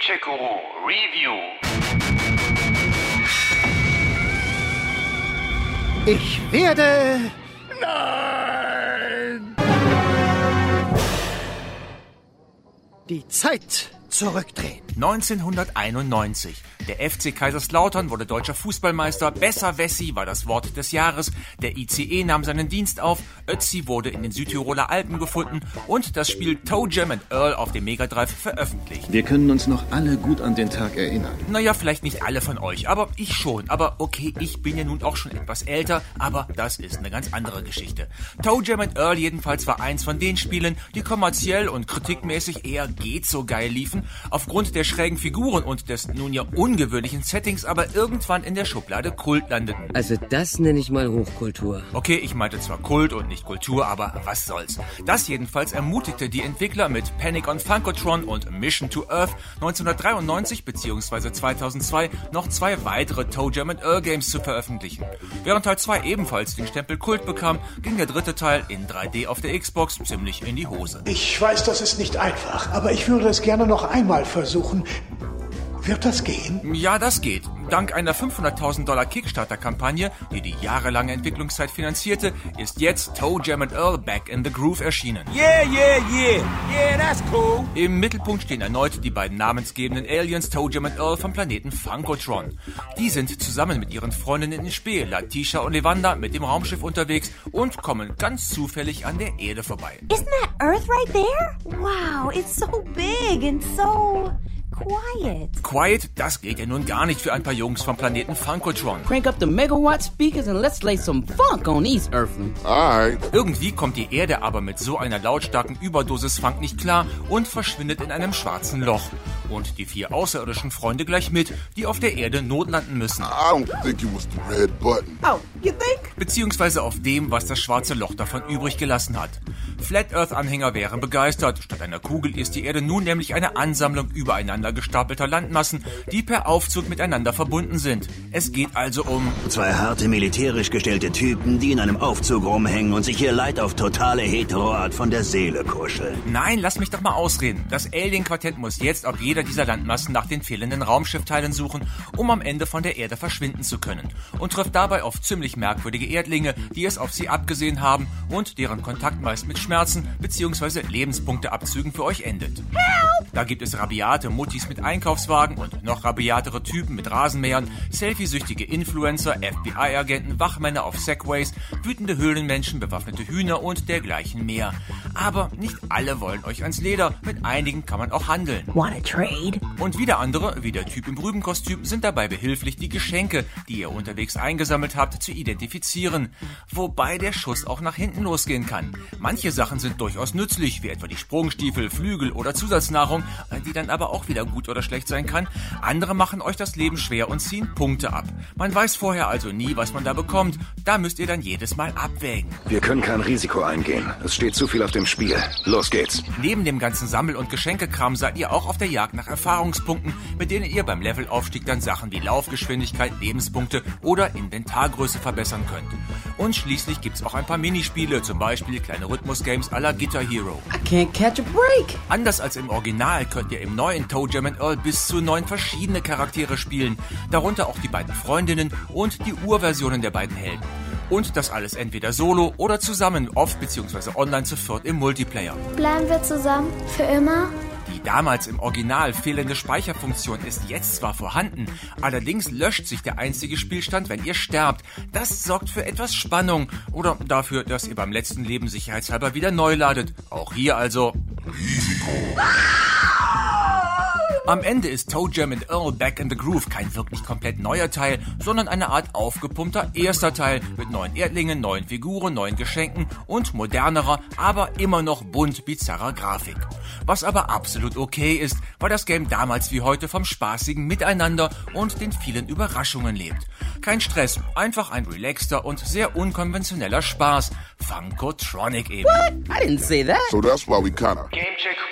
Gamecheck Guru Review. Ich werde. Nein! Die Zeit zurückdrehen. 1991. Der FC Kaiserslautern wurde deutscher Fußballmeister. Besser Wessi war das Wort des Jahres. Der ICE nahm seinen Dienst auf. Ötzi wurde in den Südtiroler Alpen gefunden und das Spiel Toe Jam and Earl auf dem Mega Drive veröffentlicht. Wir können uns noch alle gut an den Tag erinnern. Naja, vielleicht nicht alle von euch, aber ich schon. Aber okay, ich bin ja nun auch schon etwas älter, aber das ist eine ganz andere Geschichte. Toe Jam and Earl jedenfalls war eins von den Spielen, die kommerziell und kritikmäßig eher geht so geil liefen, aufgrund der schrägen Figuren und des nun ja ungewöhnlichen Settings aber irgendwann in der Schublade Kult landeten. Also das nenne ich mal Hochkultur. Okay, ich meinte zwar Kult und nicht Kultur, aber was soll's. Das jedenfalls ermutigte die Entwickler mit Panic on Funkotron und Mission to Earth 1993 bzw. 2002 noch zwei weitere Toe Jam and Earl Games zu veröffentlichen. Während Teil 2 ebenfalls den Stempel Kult bekam, ging der dritte Teil in 3D auf der Xbox ziemlich in die Hose. Ich weiß, das ist nicht einfach, aber ich würde es gerne noch einmal versuchen. Wird das gehen? Ja, das geht. Dank einer 500.000 Dollar Kickstarter-Kampagne, die die jahrelange Entwicklungszeit finanzierte, ist jetzt Toe Jam and Earl Back in the Groove erschienen. Yeah, yeah, yeah. Yeah, that's cool. Im Mittelpunkt stehen erneut die beiden namensgebenden Aliens Toe Jam and Earl vom Planeten Funkotron. Die sind zusammen mit ihren Freundinnen in Spee, Latisha und Levanda, mit dem Raumschiff unterwegs und kommen ganz zufällig an der Erde vorbei. Isn't that Earth right there? Wow, it's so big and so quiet. Quiet, das geht ja nun gar nicht für ein paar Jungs vom Planeten Funkotron. Crank up the megawatt speakers and let's lay some funk on these Earthlings. Alright. Irgendwie kommt die Erde aber mit so einer lautstarken Überdosis Funk nicht klar und verschwindet in einem schwarzen Loch. Und die vier außerirdischen Freunde gleich mit, die auf der Erde notlanden müssen. I don't think it was the red button. Oh? Beziehungsweise auf dem, was das schwarze Loch davon übrig gelassen hat. Flat Earth Anhänger wären begeistert. Statt einer Kugel ist die Erde nun nämlich eine Ansammlung übereinander gestapelter Landmassen, die per Aufzug miteinander verbunden sind. Es geht also um Zwei harte, militärisch gestellte Typen, die in einem Aufzug rumhängen und sich hier Leid auf totale Heteroart von der Seele kuscheln. Nein, lass mich doch mal ausreden. Das Alien-Quartett muss jetzt auf jeder dieser Landmassen nach den fehlenden Raumschiffteilen suchen, um am Ende von der Erde verschwinden zu können. Und trifft dabei auf ziemlich merkwürdige Erdlinge, die es auf sie abgesehen haben und deren Kontakt meist mit Schmerzen bzw. Lebenspunkteabzügen für euch endet. Da gibt es rabiate Muttis mit Einkaufswagen und noch rabiatere Typen mit Rasenmähern, selfiesüchtige Influencer, FBI-Agenten, Wachmänner auf Segways, wütende Höhlenmenschen, bewaffnete Hühner und dergleichen mehr. Aber nicht alle wollen euch ans Leder, mit einigen kann man auch handeln. Wanna trade? Und wieder andere, wie der Typ im Rübenkostüm, sind dabei behilflich, die Geschenke, die ihr unterwegs eingesammelt habt, zu identifizieren. Wobei der Schuss auch nach hinten losgehen kann. Manche Sachen sind durchaus nützlich, wie etwa die Sprungstiefel, Flügel oder Zusatznahrung, die dann aber auch wieder gut oder schlecht sein kann. Andere machen euch das Leben schwer und ziehen Punkte ab. Man weiß vorher also nie, was man da bekommt. Da müsst ihr dann jedes Mal abwägen. Wir können kein Risiko eingehen. Es steht zu viel auf dem Spiel. Los geht's. Neben dem ganzen Sammel- und Geschenkekram seid ihr auch auf der Jagd nach Erfahrungspunkten, mit denen ihr beim Levelaufstieg dann Sachen wie Laufgeschwindigkeit, Lebenspunkte oder Inventargröße verbessern könnt. Und schließlich gibt's auch ein paar Minispiele, zum Beispiel kleine Rhythmus-Games à la Guitar Hero. I can't catch a break. Anders als im Original könnt ihr im neuen Toe Jam Earl bis zu neun verschiedene Charaktere spielen, darunter auch die beiden Freundinnen und die Urversionen der beiden Helden. Und das alles entweder solo oder zusammen, oft bzw. online zu viert im Multiplayer. Bleiben wir zusammen? Für immer? Die damals im Original fehlende Speicherfunktion ist jetzt zwar vorhanden, allerdings löscht sich der einzige Spielstand, wenn ihr sterbt. Das sorgt für etwas Spannung oder dafür, dass ihr beim letzten Leben sicherheitshalber wieder neu ladet. Auch hier also Am Ende ist Toe Jam and Earl Back in the Groove kein wirklich komplett neuer Teil, sondern eine Art aufgepumpter erster Teil mit neuen Erdlingen, neuen Figuren, neuen Geschenken und modernerer, aber immer noch bunt bizarrer Grafik. Was aber absolut okay ist, weil das Game damals wie heute vom spaßigen Miteinander und den vielen Überraschungen lebt. Kein Stress, einfach ein relaxter und sehr unkonventioneller Spaß. Funkotronic eben. What? I didn't say that. So that's why we kinda. Gamecheck Guru